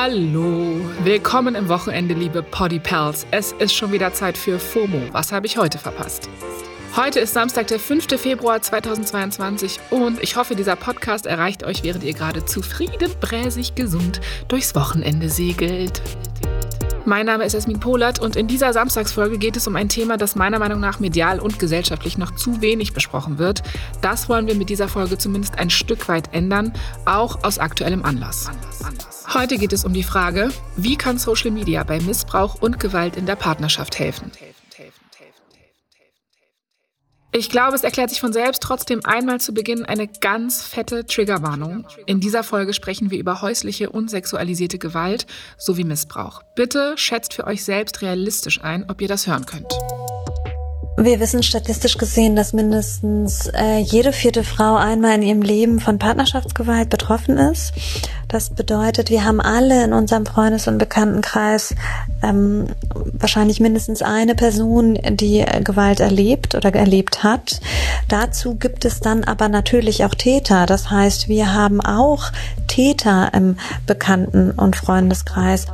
Hallo, willkommen im Wochenende, liebe Poddy Pals. Es ist schon wieder Zeit für FOMO. Was habe ich heute verpasst? Heute ist Samstag, der 5. Februar 2022 und ich hoffe, dieser Podcast erreicht euch, während ihr gerade zufrieden, bräsig, gesund durchs Wochenende segelt. Mein Name ist Esmin Polat und in dieser Samstagsfolge geht es um ein Thema, das meiner Meinung nach medial und gesellschaftlich noch zu wenig besprochen wird. Das wollen wir mit dieser Folge zumindest ein Stück weit ändern, auch aus aktuellem Anlass. Heute geht es um die Frage, wie kann Social Media bei Missbrauch und Gewalt in der Partnerschaft helfen? Ich glaube, es erklärt sich von selbst trotzdem einmal zu Beginn eine ganz fette Triggerwarnung. In dieser Folge sprechen wir über häusliche und sexualisierte Gewalt sowie Missbrauch. Bitte schätzt für euch selbst realistisch ein, ob ihr das hören könnt. Wir wissen statistisch gesehen, dass mindestens äh, jede vierte Frau einmal in ihrem Leben von Partnerschaftsgewalt betroffen ist. Das bedeutet, wir haben alle in unserem Freundes- und Bekanntenkreis ähm, wahrscheinlich mindestens eine Person, die äh, Gewalt erlebt oder erlebt hat. Dazu gibt es dann aber natürlich auch Täter. Das heißt, wir haben auch Täter im Bekannten- und Freundeskreis.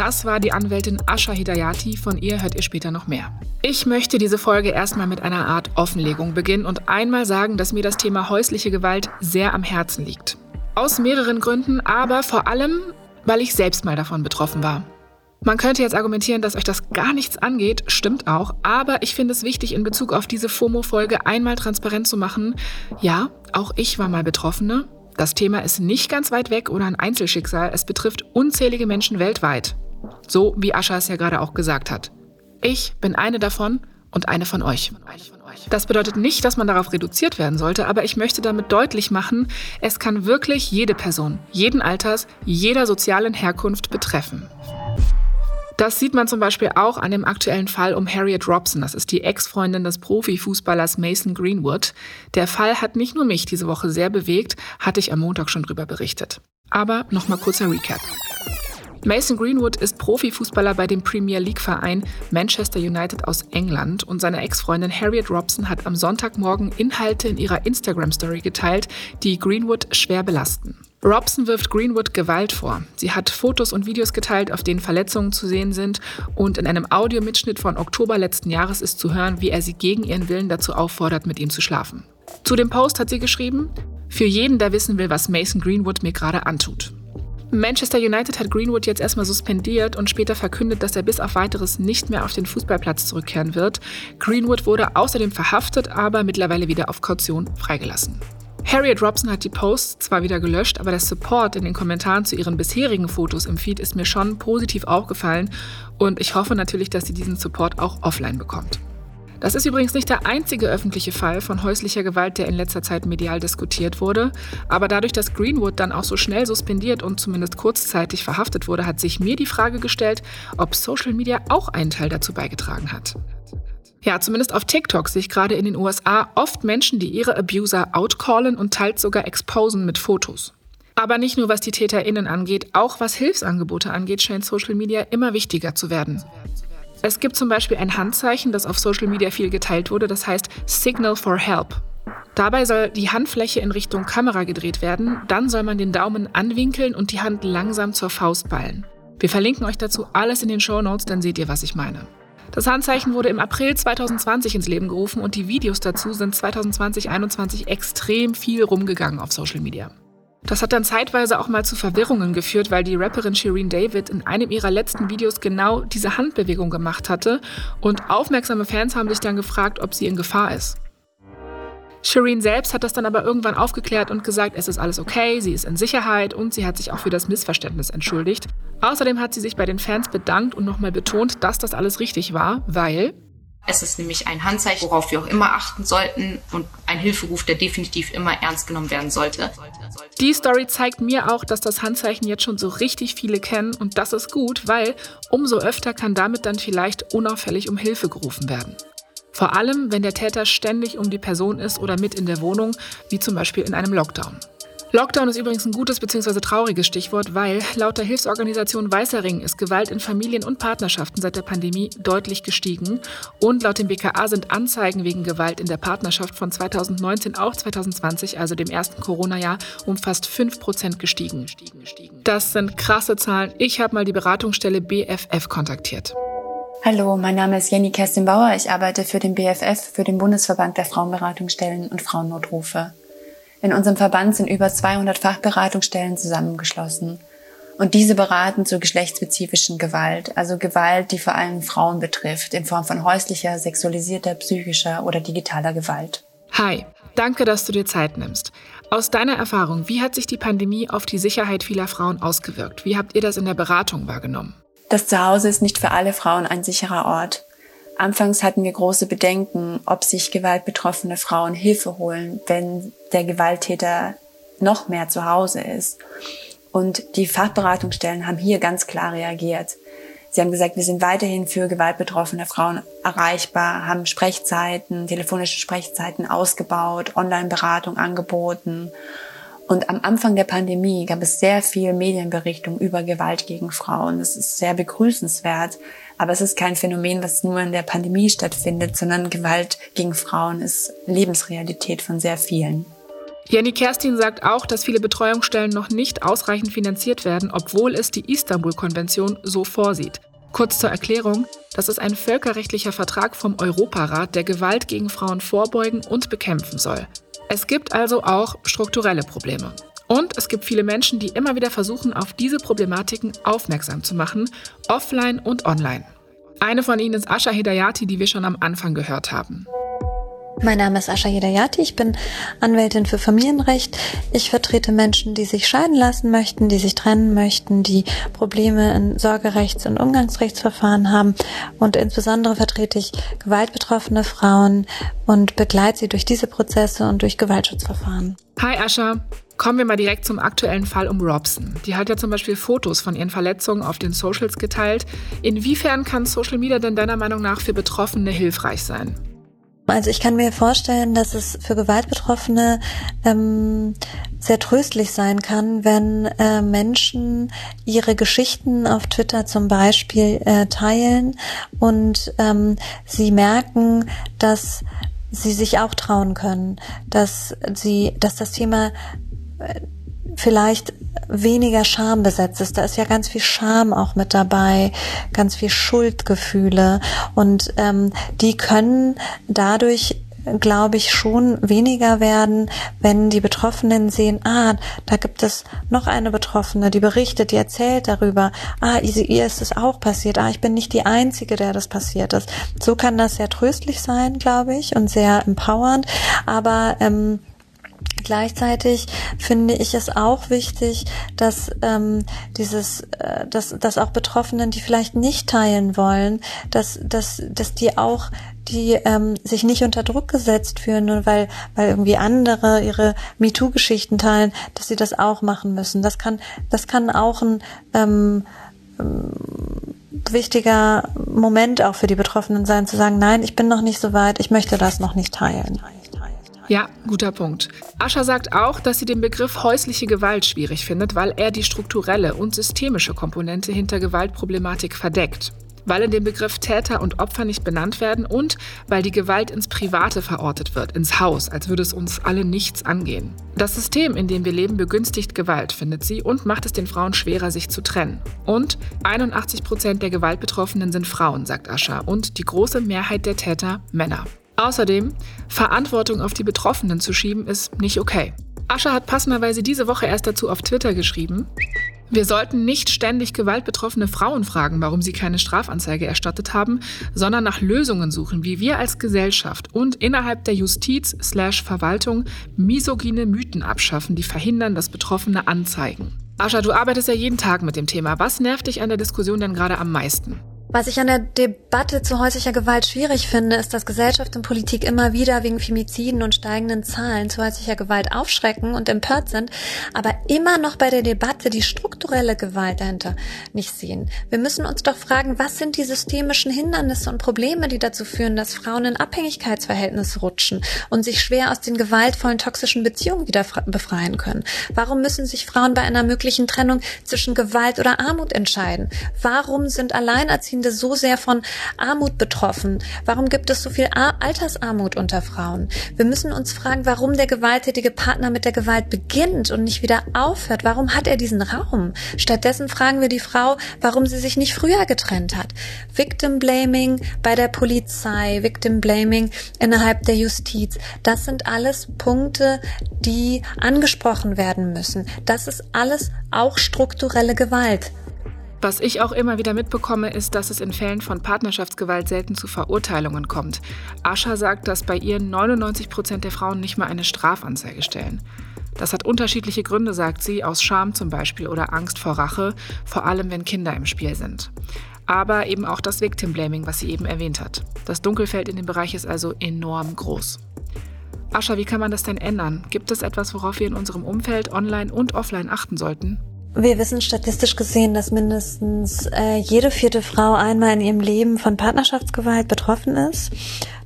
Das war die Anwältin Asha Hidayati. Von ihr hört ihr später noch mehr. Ich möchte diese Folge erstmal mit einer Art Offenlegung beginnen und einmal sagen, dass mir das Thema häusliche Gewalt sehr am Herzen liegt. Aus mehreren Gründen, aber vor allem, weil ich selbst mal davon betroffen war. Man könnte jetzt argumentieren, dass euch das gar nichts angeht, stimmt auch, aber ich finde es wichtig, in Bezug auf diese FOMO-Folge einmal transparent zu machen. Ja, auch ich war mal Betroffene. Das Thema ist nicht ganz weit weg oder ein Einzelschicksal, es betrifft unzählige Menschen weltweit. So wie Ascha es ja gerade auch gesagt hat. Ich bin eine davon und eine von euch. Das bedeutet nicht, dass man darauf reduziert werden sollte, aber ich möchte damit deutlich machen, es kann wirklich jede Person, jeden Alters, jeder sozialen Herkunft betreffen. Das sieht man zum Beispiel auch an dem aktuellen Fall um Harriet Robson. Das ist die Ex-Freundin des Profifußballers Mason Greenwood. Der Fall hat nicht nur mich diese Woche sehr bewegt, hatte ich am Montag schon drüber berichtet. Aber nochmal kurzer Recap. Mason Greenwood ist Profifußballer bei dem Premier League-Verein Manchester United aus England und seine Ex-Freundin Harriet Robson hat am Sonntagmorgen Inhalte in ihrer Instagram-Story geteilt, die Greenwood schwer belasten. Robson wirft Greenwood Gewalt vor. Sie hat Fotos und Videos geteilt, auf denen Verletzungen zu sehen sind und in einem Audiomitschnitt von Oktober letzten Jahres ist zu hören, wie er sie gegen ihren Willen dazu auffordert, mit ihm zu schlafen. Zu dem Post hat sie geschrieben, für jeden, der wissen will, was Mason Greenwood mir gerade antut. Manchester United hat Greenwood jetzt erstmal suspendiert und später verkündet, dass er bis auf weiteres nicht mehr auf den Fußballplatz zurückkehren wird. Greenwood wurde außerdem verhaftet, aber mittlerweile wieder auf Kaution freigelassen. Harriet Robson hat die Posts zwar wieder gelöscht, aber der Support in den Kommentaren zu ihren bisherigen Fotos im Feed ist mir schon positiv aufgefallen und ich hoffe natürlich, dass sie diesen Support auch offline bekommt. Das ist übrigens nicht der einzige öffentliche Fall von häuslicher Gewalt, der in letzter Zeit medial diskutiert wurde. Aber dadurch, dass Greenwood dann auch so schnell suspendiert und zumindest kurzzeitig verhaftet wurde, hat sich mir die Frage gestellt, ob Social Media auch einen Teil dazu beigetragen hat. Ja, zumindest auf TikTok sehe ich gerade in den USA oft Menschen, die ihre Abuser outcallen und teils sogar exposen mit Fotos. Aber nicht nur was die TäterInnen angeht, auch was Hilfsangebote angeht, scheint Social Media immer wichtiger zu werden. Es gibt zum Beispiel ein Handzeichen, das auf Social Media viel geteilt wurde, das heißt Signal for Help. Dabei soll die Handfläche in Richtung Kamera gedreht werden, dann soll man den Daumen anwinkeln und die Hand langsam zur Faust ballen. Wir verlinken euch dazu alles in den Show Notes, dann seht ihr, was ich meine. Das Handzeichen wurde im April 2020 ins Leben gerufen und die Videos dazu sind 2020-21 extrem viel rumgegangen auf Social Media. Das hat dann zeitweise auch mal zu Verwirrungen geführt, weil die Rapperin Shireen David in einem ihrer letzten Videos genau diese Handbewegung gemacht hatte und aufmerksame Fans haben sich dann gefragt, ob sie in Gefahr ist. Shireen selbst hat das dann aber irgendwann aufgeklärt und gesagt, es ist alles okay, sie ist in Sicherheit und sie hat sich auch für das Missverständnis entschuldigt. Außerdem hat sie sich bei den Fans bedankt und nochmal betont, dass das alles richtig war, weil es ist nämlich ein Handzeichen, worauf wir auch immer achten sollten und ein Hilferuf, der definitiv immer ernst genommen werden sollte. Die Story zeigt mir auch, dass das Handzeichen jetzt schon so richtig viele kennen und das ist gut, weil umso öfter kann damit dann vielleicht unauffällig um Hilfe gerufen werden. Vor allem, wenn der Täter ständig um die Person ist oder mit in der Wohnung, wie zum Beispiel in einem Lockdown. Lockdown ist übrigens ein gutes bzw. trauriges Stichwort, weil laut der Hilfsorganisation Weißer Ring ist Gewalt in Familien und Partnerschaften seit der Pandemie deutlich gestiegen. Und laut dem BKA sind Anzeigen wegen Gewalt in der Partnerschaft von 2019 auf 2020, also dem ersten Corona-Jahr, um fast 5 Prozent gestiegen. Das sind krasse Zahlen. Ich habe mal die Beratungsstelle BFF kontaktiert. Hallo, mein Name ist Jenny Kerstin Bauer. Ich arbeite für den BFF, für den Bundesverband der Frauenberatungsstellen und Frauennotrufe. In unserem Verband sind über 200 Fachberatungsstellen zusammengeschlossen. Und diese beraten zur geschlechtsspezifischen Gewalt, also Gewalt, die vor allem Frauen betrifft, in Form von häuslicher, sexualisierter, psychischer oder digitaler Gewalt. Hi, danke, dass du dir Zeit nimmst. Aus deiner Erfahrung, wie hat sich die Pandemie auf die Sicherheit vieler Frauen ausgewirkt? Wie habt ihr das in der Beratung wahrgenommen? Das Zuhause ist nicht für alle Frauen ein sicherer Ort. Anfangs hatten wir große Bedenken, ob sich gewaltbetroffene Frauen Hilfe holen, wenn der Gewalttäter noch mehr zu Hause ist. Und die Fachberatungsstellen haben hier ganz klar reagiert. Sie haben gesagt, wir sind weiterhin für gewaltbetroffene Frauen erreichbar, haben Sprechzeiten, telefonische Sprechzeiten ausgebaut, Online-Beratung angeboten und am Anfang der Pandemie gab es sehr viel Medienberichtung über Gewalt gegen Frauen. Das ist sehr begrüßenswert. Aber es ist kein Phänomen, was nur in der Pandemie stattfindet, sondern Gewalt gegen Frauen ist Lebensrealität von sehr vielen. Jenny Kerstin sagt auch, dass viele Betreuungsstellen noch nicht ausreichend finanziert werden, obwohl es die Istanbul-Konvention so vorsieht. Kurz zur Erklärung, das ist ein völkerrechtlicher Vertrag vom Europarat, der Gewalt gegen Frauen vorbeugen und bekämpfen soll. Es gibt also auch strukturelle Probleme. Und es gibt viele Menschen, die immer wieder versuchen, auf diese Problematiken aufmerksam zu machen, offline und online. Eine von ihnen ist Asha Hidayati, die wir schon am Anfang gehört haben. Mein Name ist Asha Hidayati, ich bin Anwältin für Familienrecht. Ich vertrete Menschen, die sich scheiden lassen möchten, die sich trennen möchten, die Probleme in Sorgerechts- und Umgangsrechtsverfahren haben und insbesondere vertrete ich gewaltbetroffene Frauen und begleite sie durch diese Prozesse und durch Gewaltschutzverfahren. Hi Asha, Kommen wir mal direkt zum aktuellen Fall um Robson. Die hat ja zum Beispiel Fotos von ihren Verletzungen auf den Socials geteilt. Inwiefern kann Social Media denn deiner Meinung nach für Betroffene hilfreich sein? Also ich kann mir vorstellen, dass es für Gewaltbetroffene ähm, sehr tröstlich sein kann, wenn äh, Menschen ihre Geschichten auf Twitter zum Beispiel äh, teilen und ähm, sie merken, dass sie sich auch trauen können, dass sie, dass das Thema vielleicht weniger Scham besetzt ist. Da ist ja ganz viel Scham auch mit dabei, ganz viel Schuldgefühle und ähm, die können dadurch glaube ich, schon weniger werden, wenn die Betroffenen sehen, ah, da gibt es noch eine Betroffene, die berichtet, die erzählt darüber, ah, ihr ist es auch passiert, ah, ich bin nicht die Einzige, der das passiert ist. So kann das sehr tröstlich sein, glaube ich, und sehr empowernd, aber ähm, Gleichzeitig finde ich es auch wichtig, dass ähm, dieses, äh, dass, dass auch Betroffenen, die vielleicht nicht teilen wollen, dass, dass, dass die auch die ähm, sich nicht unter Druck gesetzt fühlen, nur weil, weil irgendwie andere ihre MeToo-Geschichten teilen, dass sie das auch machen müssen. Das kann, das kann auch ein ähm, ähm, wichtiger Moment auch für die Betroffenen sein, zu sagen, nein, ich bin noch nicht so weit, ich möchte das noch nicht teilen. Ja, guter Punkt. Ascha sagt auch, dass sie den Begriff häusliche Gewalt schwierig findet, weil er die strukturelle und systemische Komponente hinter Gewaltproblematik verdeckt. Weil in dem Begriff Täter und Opfer nicht benannt werden und weil die Gewalt ins Private verortet wird, ins Haus, als würde es uns alle nichts angehen. Das System, in dem wir leben, begünstigt Gewalt, findet sie, und macht es den Frauen schwerer, sich zu trennen. Und 81 Prozent der Gewaltbetroffenen sind Frauen, sagt Ascha, und die große Mehrheit der Täter Männer. Außerdem, Verantwortung auf die Betroffenen zu schieben, ist nicht okay. Ascha hat passenderweise diese Woche erst dazu auf Twitter geschrieben, wir sollten nicht ständig gewaltbetroffene Frauen fragen, warum sie keine Strafanzeige erstattet haben, sondern nach Lösungen suchen, wie wir als Gesellschaft und innerhalb der Justiz/Verwaltung misogyne Mythen abschaffen, die verhindern, dass Betroffene anzeigen. Ascha, du arbeitest ja jeden Tag mit dem Thema. Was nervt dich an der Diskussion denn gerade am meisten? Was ich an der Debatte zu häuslicher Gewalt schwierig finde, ist, dass Gesellschaft und Politik immer wieder wegen Femiziden und steigenden Zahlen zu häuslicher Gewalt aufschrecken und empört sind, aber immer noch bei der Debatte die strukturelle Gewalt dahinter nicht sehen. Wir müssen uns doch fragen, was sind die systemischen Hindernisse und Probleme, die dazu führen, dass Frauen in Abhängigkeitsverhältnisse rutschen und sich schwer aus den gewaltvollen toxischen Beziehungen wieder befreien können? Warum müssen sich Frauen bei einer möglichen Trennung zwischen Gewalt oder Armut entscheiden? Warum sind alleinerziehende Alleinerziehende so sehr von Armut betroffen? Warum gibt es so viel Altersarmut unter Frauen? Wir müssen uns fragen, warum der gewalttätige Partner mit der Gewalt beginnt und nicht wieder aufhört. Warum hat er diesen Raum? Stattdessen fragen wir die Frau, warum sie sich nicht früher getrennt hat. Victim Blaming bei der Polizei, Victim Blaming innerhalb der Justiz. Das sind alles Punkte, die angesprochen werden müssen. Das ist alles auch strukturelle Gewalt. Was ich auch immer wieder mitbekomme, ist, dass es in Fällen von Partnerschaftsgewalt selten zu Verurteilungen kommt. Ascha sagt, dass bei ihr 99 Prozent der Frauen nicht mal eine Strafanzeige stellen. Das hat unterschiedliche Gründe, sagt sie, aus Scham zum Beispiel oder Angst vor Rache, vor allem wenn Kinder im Spiel sind. Aber eben auch das Victim Blaming, was sie eben erwähnt hat. Das Dunkelfeld in dem Bereich ist also enorm groß. Ascha, wie kann man das denn ändern? Gibt es etwas, worauf wir in unserem Umfeld online und offline achten sollten? Wir wissen statistisch gesehen, dass mindestens äh, jede vierte Frau einmal in ihrem Leben von Partnerschaftsgewalt betroffen ist.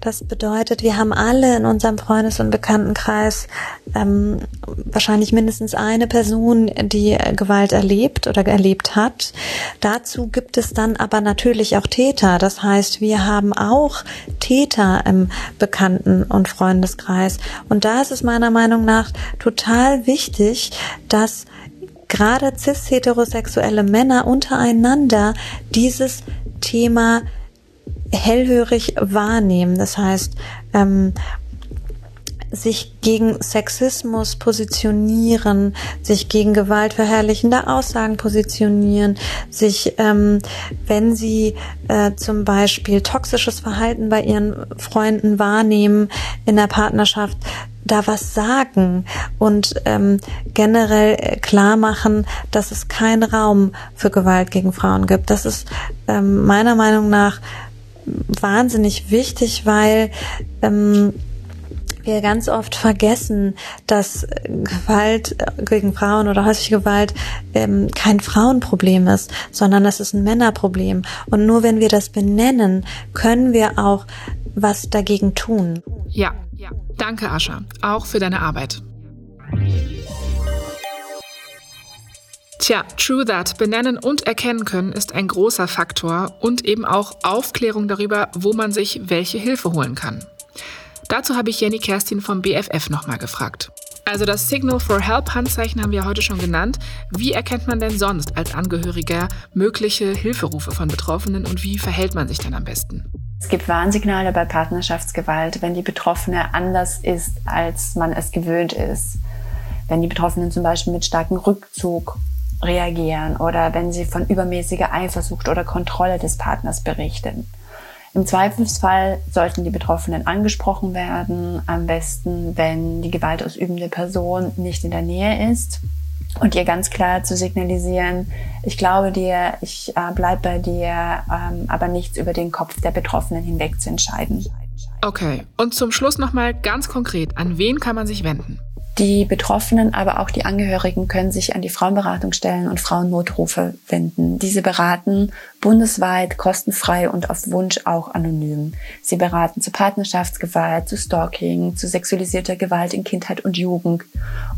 Das bedeutet, wir haben alle in unserem Freundes- und Bekanntenkreis ähm, wahrscheinlich mindestens eine Person, die äh, Gewalt erlebt oder erlebt hat. Dazu gibt es dann aber natürlich auch Täter. Das heißt, wir haben auch Täter im Bekannten- und Freundeskreis. Und da ist es meiner Meinung nach total wichtig, dass gerade cis-heterosexuelle Männer untereinander dieses Thema hellhörig wahrnehmen. Das heißt, ähm, sich gegen Sexismus positionieren, sich gegen gewaltverherrlichende Aussagen positionieren, sich, ähm, wenn sie äh, zum Beispiel toxisches Verhalten bei ihren Freunden wahrnehmen in der Partnerschaft, da was sagen und ähm, generell klar machen, dass es keinen Raum für Gewalt gegen Frauen gibt. Das ist ähm, meiner Meinung nach wahnsinnig wichtig, weil ähm, wir ganz oft vergessen, dass Gewalt gegen Frauen oder häusliche Gewalt ähm, kein Frauenproblem ist, sondern es ist ein Männerproblem. Und nur wenn wir das benennen, können wir auch was dagegen tun. Ja, ja. Danke, Ascha, auch für deine Arbeit. Tja, True That, benennen und erkennen können ist ein großer Faktor und eben auch Aufklärung darüber, wo man sich welche Hilfe holen kann. Dazu habe ich Jenny Kerstin vom BFF nochmal gefragt. Also das Signal for Help Handzeichen haben wir heute schon genannt. Wie erkennt man denn sonst als Angehöriger mögliche Hilferufe von Betroffenen und wie verhält man sich dann am besten? Es gibt Warnsignale bei Partnerschaftsgewalt, wenn die Betroffene anders ist, als man es gewöhnt ist. Wenn die Betroffenen zum Beispiel mit starkem Rückzug reagieren oder wenn sie von übermäßiger Eifersucht oder Kontrolle des Partners berichten. Im Zweifelsfall sollten die Betroffenen angesprochen werden, am besten, wenn die gewaltausübende Person nicht in der Nähe ist und ihr ganz klar zu signalisieren, ich glaube dir, ich äh, bleib bei dir, ähm, aber nichts über den Kopf der Betroffenen hinweg zu entscheiden. Okay, und zum Schluss nochmal ganz konkret, an wen kann man sich wenden? Die Betroffenen, aber auch die Angehörigen können sich an die Frauenberatungsstellen und Frauennotrufe wenden. Diese beraten bundesweit kostenfrei und auf Wunsch auch anonym. Sie beraten zu Partnerschaftsgewalt, zu Stalking, zu sexualisierter Gewalt in Kindheit und Jugend.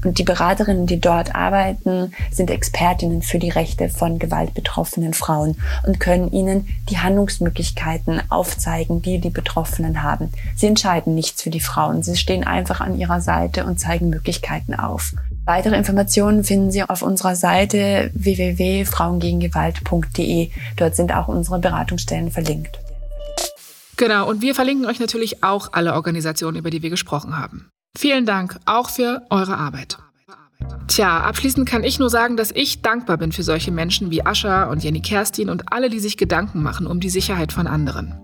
Und die Beraterinnen, die dort arbeiten, sind Expertinnen für die Rechte von gewaltbetroffenen Frauen und können ihnen die Handlungsmöglichkeiten aufzeigen, die die Betroffenen haben. Sie entscheiden nichts für die Frauen. Sie stehen einfach an ihrer Seite und zeigen Möglichkeiten auf. Weitere Informationen finden Sie auf unserer Seite www.frauengegengewalt.de. Dort sind auch unsere Beratungsstellen verlinkt. Genau, und wir verlinken euch natürlich auch alle Organisationen, über die wir gesprochen haben. Vielen Dank auch für eure Arbeit. Tja, abschließend kann ich nur sagen, dass ich dankbar bin für solche Menschen wie Ascha und Jenny Kerstin und alle, die sich Gedanken machen um die Sicherheit von anderen.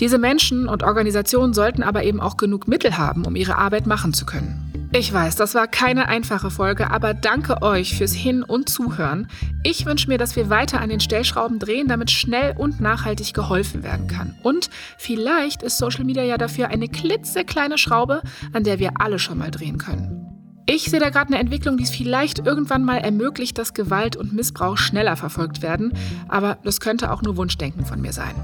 Diese Menschen und Organisationen sollten aber eben auch genug Mittel haben, um ihre Arbeit machen zu können. Ich weiß, das war keine einfache Folge, aber danke euch fürs Hin- und Zuhören. Ich wünsche mir, dass wir weiter an den Stellschrauben drehen, damit schnell und nachhaltig geholfen werden kann. Und vielleicht ist Social Media ja dafür eine klitzekleine Schraube, an der wir alle schon mal drehen können. Ich sehe da gerade eine Entwicklung, die es vielleicht irgendwann mal ermöglicht, dass Gewalt und Missbrauch schneller verfolgt werden, aber das könnte auch nur Wunschdenken von mir sein.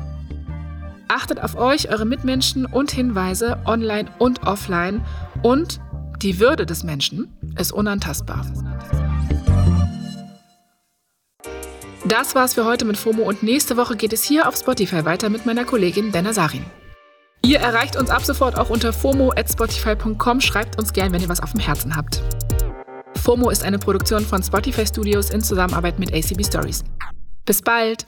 Achtet auf euch, eure Mitmenschen und Hinweise online und offline und die Würde des Menschen ist unantastbar. Das war's für heute mit FOMO und nächste Woche geht es hier auf Spotify weiter mit meiner Kollegin Dana Sarin. Ihr erreicht uns ab sofort auch unter fomo@spotify.com. Schreibt uns gern, wenn ihr was auf dem Herzen habt. FOMO ist eine Produktion von Spotify Studios in Zusammenarbeit mit ACB Stories. Bis bald!